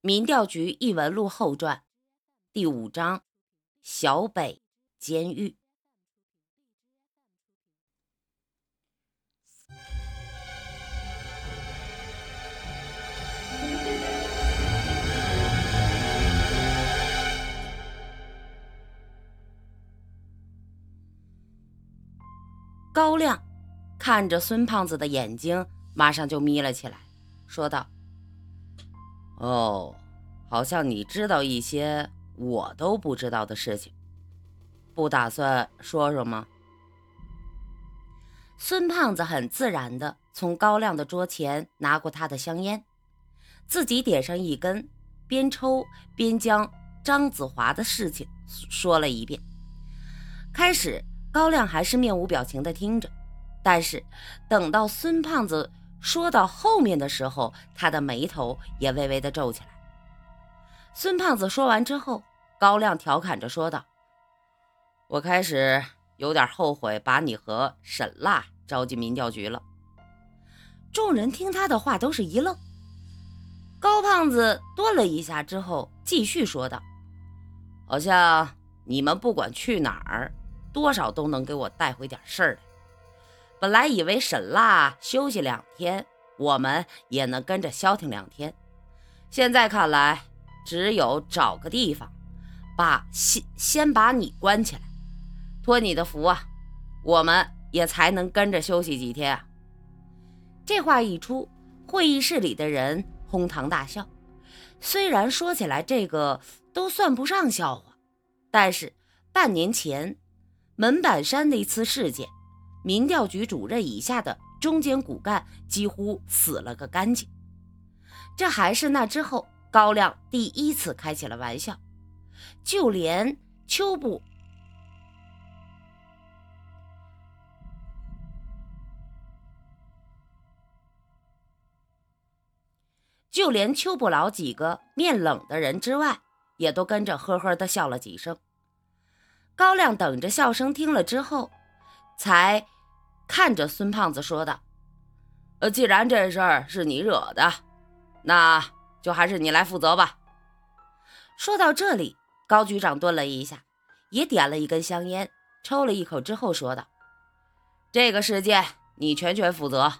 民调局异闻录后传第五章：小北监狱。高亮看着孙胖子的眼睛，马上就眯了起来，说道。哦，好像你知道一些我都不知道的事情，不打算说说吗？孙胖子很自然地从高亮的桌前拿过他的香烟，自己点上一根，边抽边将张子华的事情说了一遍。开始，高亮还是面无表情地听着，但是等到孙胖子。说到后面的时候，他的眉头也微微的皱起来。孙胖子说完之后，高亮调侃着说道：“我开始有点后悔把你和沈辣招进民调局了。”众人听他的话都是一愣。高胖子顿了一下之后，继续说道：“好像你们不管去哪儿，多少都能给我带回点事儿来。”本来以为沈辣休息两天，我们也能跟着消停两天。现在看来，只有找个地方，把先先把你关起来，托你的福啊，我们也才能跟着休息几天啊。这话一出，会议室里的人哄堂大笑。虽然说起来这个都算不上笑话，但是半年前门板山那次事件。民调局主任以下的中间骨干几乎死了个干净。这还是那之后高亮第一次开起了玩笑，就连秋部，就连秋不老几个面冷的人之外，也都跟着呵呵的笑了几声。高亮等着笑声听了之后，才。看着孙胖子说道：“呃，既然这事儿是你惹的，那就还是你来负责吧。”说到这里，高局长顿了一下，也点了一根香烟，抽了一口之后说道：“这个事件你全权负责，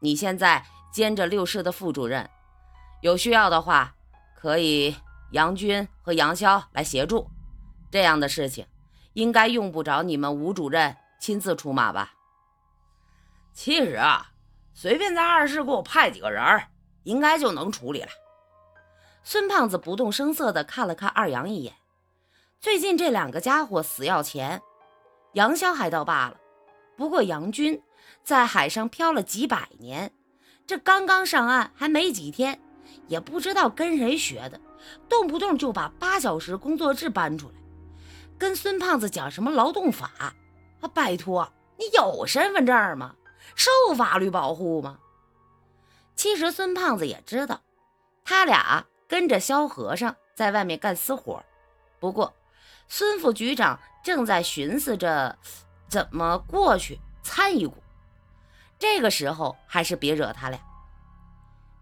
你现在兼着六室的副主任，有需要的话可以杨军和杨潇来协助。这样的事情应该用不着你们吴主任亲自出马吧？”其实啊，随便在二市给我派几个人，应该就能处理了。孙胖子不动声色地看了看二杨一眼。最近这两个家伙死要钱，杨潇还倒罢了，不过杨军在海上漂了几百年，这刚刚上岸还没几天，也不知道跟谁学的，动不动就把八小时工作制搬出来，跟孙胖子讲什么劳动法啊？拜托，你有身份证吗？受法律保护吗？其实孙胖子也知道，他俩跟着萧和尚在外面干私活。不过，孙副局长正在寻思着怎么过去参一股。这个时候还是别惹他俩。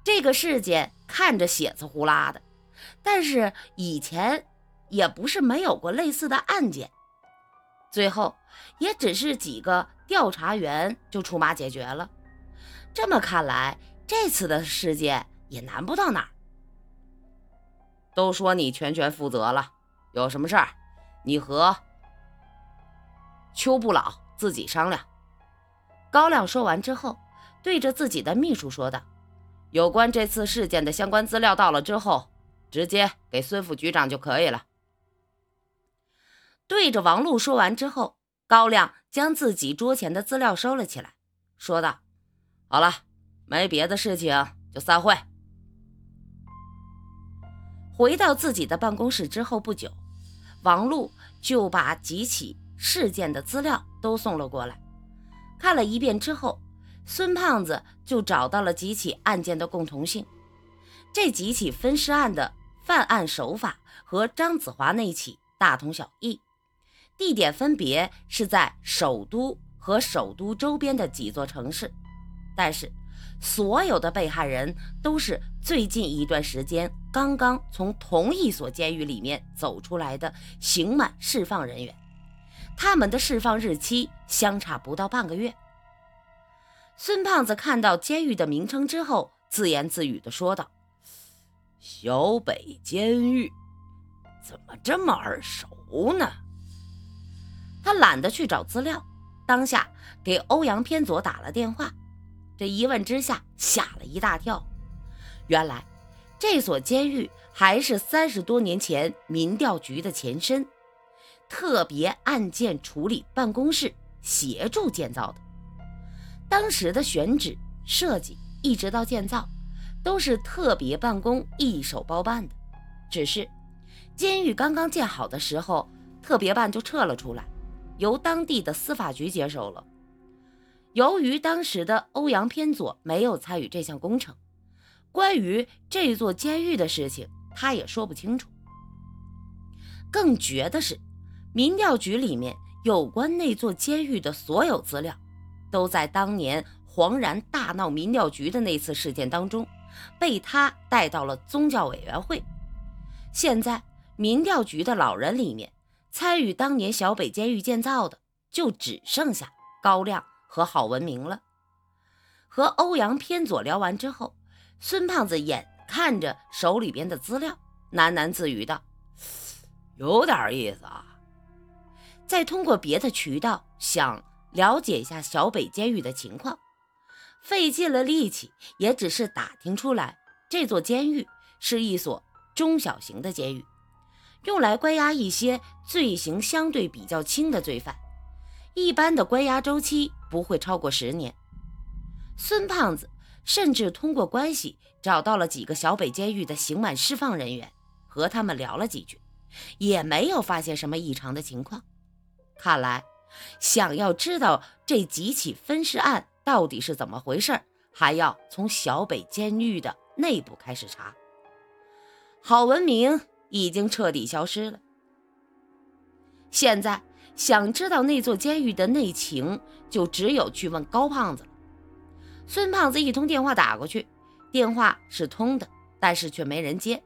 这个事件看着血字呼啦的，但是以前也不是没有过类似的案件。最后也只是几个调查员就出马解决了。这么看来，这次的事件也难不到哪儿。都说你全权负责了，有什么事儿，你和邱不老自己商量。高亮说完之后，对着自己的秘书说道：“有关这次事件的相关资料到了之后，直接给孙副局长就可以了。”对着王璐说完之后，高亮将自己桌前的资料收了起来，说道：“好了，没别的事情，就散会。”回到自己的办公室之后不久，王璐就把几起事件的资料都送了过来。看了一遍之后，孙胖子就找到了几起案件的共同性。这几起分尸案的犯案手法和张子华那起大同小异。地点分别是在首都和首都周边的几座城市，但是所有的被害人都是最近一段时间刚刚从同一所监狱里面走出来的刑满释放人员，他们的释放日期相差不到半个月。孙胖子看到监狱的名称之后，自言自语地说道：“小北监狱，怎么这么耳熟呢？”他懒得去找资料，当下给欧阳偏左打了电话。这一问之下，吓了一大跳。原来，这所监狱还是三十多年前民调局的前身，特别案件处理办公室协助建造的。当时的选址、设计，一直到建造，都是特别办公一手包办的。只是，监狱刚刚建好的时候，特别办就撤了出来，由当地的司法局接手了。由于当时的欧阳偏左没有参与这项工程，关于这座监狱的事情，他也说不清楚。更绝的是，民调局里面有关那座监狱的所有资料，都在当年黄然大闹民调局的那次事件当中，被他带到了宗教委员会。现在，民调局的老人里面，参与当年小北监狱建造的，就只剩下高亮。和郝文明了。和欧阳偏左聊完之后，孙胖子眼看着手里边的资料，喃喃自语道：“有点意思啊。”再通过别的渠道想了解一下小北监狱的情况，费尽了力气，也只是打听出来这座监狱是一所中小型的监狱，用来关押一些罪行相对比较轻的罪犯。一般的关押周期不会超过十年。孙胖子甚至通过关系找到了几个小北监狱的刑满释放人员，和他们聊了几句，也没有发现什么异常的情况。看来，想要知道这几起分尸案到底是怎么回事，还要从小北监狱的内部开始查。郝文明已经彻底消失了，现在。想知道那座监狱的内情，就只有去问高胖子了。孙胖子一通电话打过去，电话是通的，但是却没人接。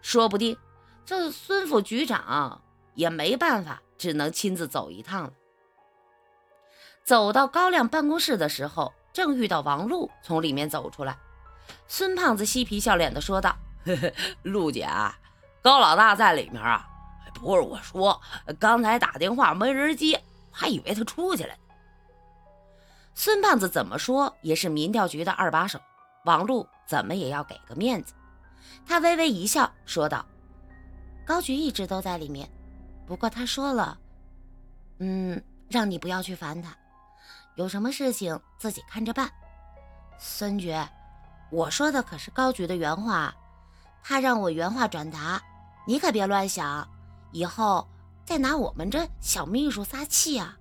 说不定这孙副局长也没办法，只能亲自走一趟了。走到高亮办公室的时候，正遇到王璐从里面走出来。孙胖子嬉皮笑脸地说道：“ 陆姐啊，高老大在里面啊。”不是我说，刚才打电话没人接，还以为他出去了。孙胖子怎么说也是民调局的二把手，王璐怎么也要给个面子。他微微一笑，说道：“高局一直都在里面，不过他说了，嗯，让你不要去烦他，有什么事情自己看着办。”孙局，我说的可是高局的原话，他让我原话转达，你可别乱想。以后再拿我们这小秘书撒气啊！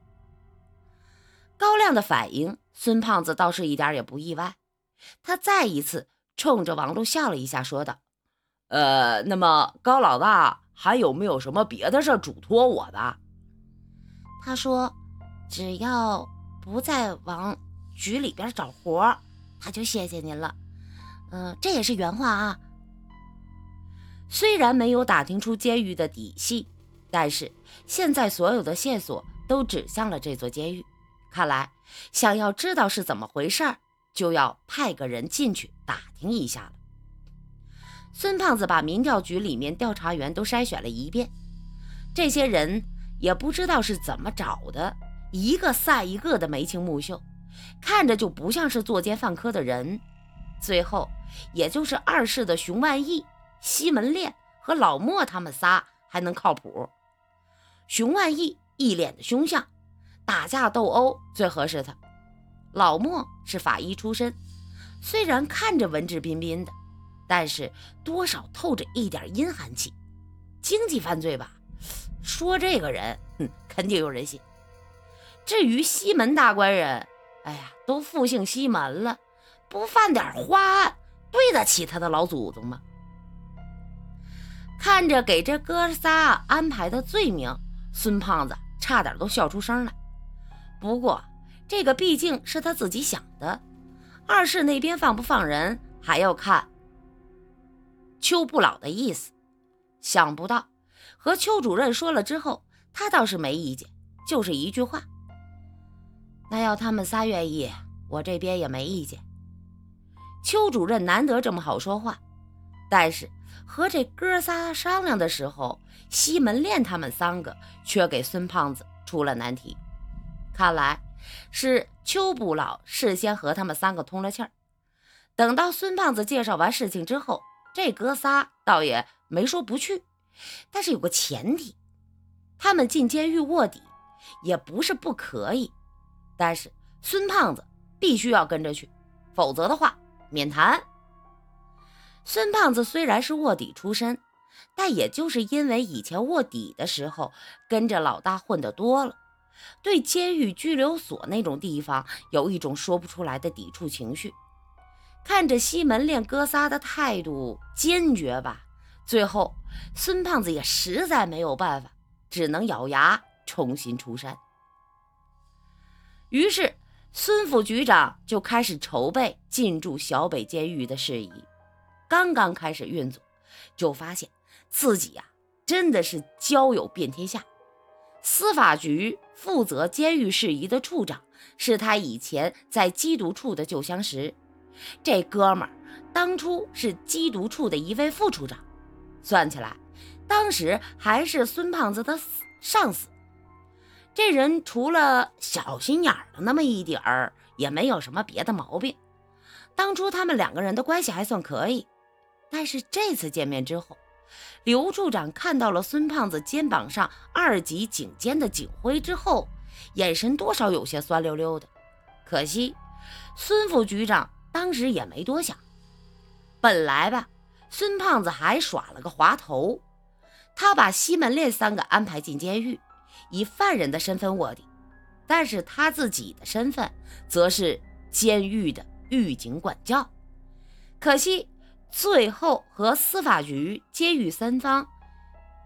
高亮的反应，孙胖子倒是一点也不意外。他再一次冲着王璐笑了一下，说道：“呃，那么高老大还有没有什么别的事嘱托我的？”他说：“只要不再往局里边找活，他就谢谢您了。”嗯，这也是原话啊。虽然没有打听出监狱的底细，但是现在所有的线索都指向了这座监狱。看来，想要知道是怎么回事儿，就要派个人进去打听一下了。孙胖子把民调局里面调查员都筛选了一遍，这些人也不知道是怎么找的，一个赛一个的眉清目秀，看着就不像是作奸犯科的人。最后，也就是二世的熊万义。西门烈和老莫他们仨还能靠谱。熊万义一脸的凶相，打架斗殴最合适他。老莫是法医出身，虽然看着文质彬彬的，但是多少透着一点阴寒气。经济犯罪吧，说这个人，哼，肯定有人信。至于西门大官人，哎呀，都复姓西门了，不犯点花案，对得起他的老祖宗吗？看着给这哥仨安排的罪名，孙胖子差点都笑出声来。不过，这个毕竟是他自己想的。二世那边放不放人，还要看邱不老的意思。想不到和邱主任说了之后，他倒是没意见，就是一句话：“那要他们仨愿意，我这边也没意见。”邱主任难得这么好说话，但是和这哥仨商量的时候，西门练他们三个却给孙胖子出了难题。看来是邱不老事先和他们三个通了气儿。等到孙胖子介绍完事情之后，这哥仨倒也没说不去，但是有个前提，他们进监狱卧底也不是不可以，但是孙胖子必须要跟着去，否则的话。免谈。孙胖子虽然是卧底出身，但也就是因为以前卧底的时候跟着老大混得多了，对监狱拘留所那种地方有一种说不出来的抵触情绪。看着西门练哥仨的态度坚决吧，最后孙胖子也实在没有办法，只能咬牙重新出山。于是。孙副局长就开始筹备进驻小北监狱的事宜。刚刚开始运作，就发现自己呀真的是交友遍天下。司法局负责监狱事宜的处长是他以前在缉毒处的旧相识，这哥们儿当初是缉毒处的一位副处长，算起来，当时还是孙胖子的上司。这人除了小心眼儿的那么一点儿，也没有什么别的毛病。当初他们两个人的关系还算可以，但是这次见面之后，刘处长看到了孙胖子肩膀上二级警监的警徽之后，眼神多少有些酸溜溜的。可惜，孙副局长当时也没多想。本来吧，孙胖子还耍了个滑头，他把西门烈三个安排进监狱。以犯人的身份卧底，但是他自己的身份则是监狱的狱警管教。可惜最后和司法局、监狱三方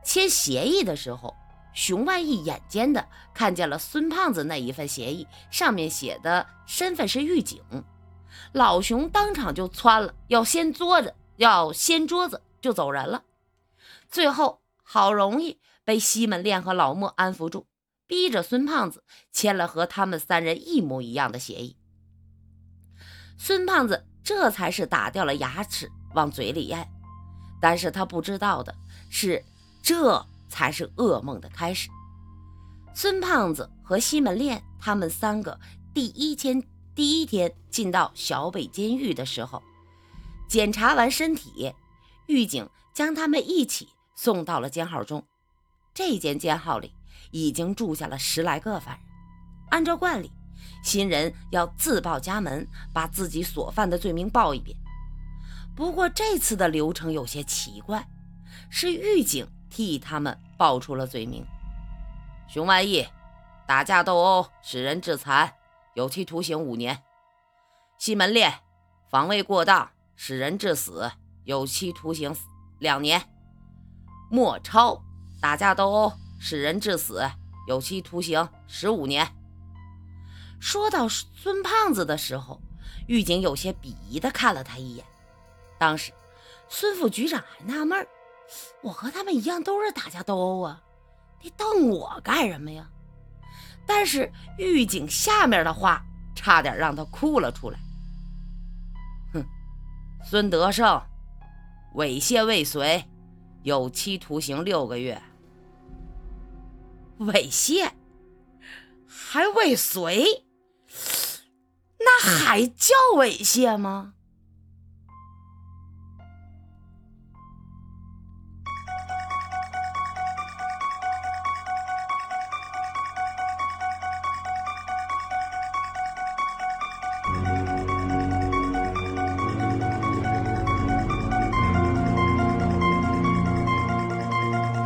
签协议的时候，熊万义眼尖的看见了孙胖子那一份协议，上面写的身份是狱警，老熊当场就窜了，要掀桌子，要掀桌子就走人了。最后好容易。被西门烈和老莫安抚住，逼着孙胖子签了和他们三人一模一样的协议。孙胖子这才是打掉了牙齿往嘴里咽，但是他不知道的是，这才是噩梦的开始。孙胖子和西门烈他们三个第一天第一天进到小北监狱的时候，检查完身体，狱警将他们一起送到了监号中。这间监号里已经住下了十来个犯人。按照惯例，新人要自报家门，把自己所犯的罪名报一遍。不过这次的流程有些奇怪，是狱警替他们报出了罪名：熊万义，打架斗殴使人致残，有期徒刑五年；西门烈，防卫过当使人致死，有期徒刑两年；莫超。打架斗殴使人致死，有期徒刑十五年。说到孙胖子的时候，狱警有些鄙夷地看了他一眼。当时，孙副局长还纳闷我和他们一样都是打架斗殴啊，你瞪我干什么呀？”但是狱警下面的话差点让他哭了出来。哼，孙德胜，猥亵未遂，有期徒刑六个月。猥亵，还未遂，那还叫猥亵吗？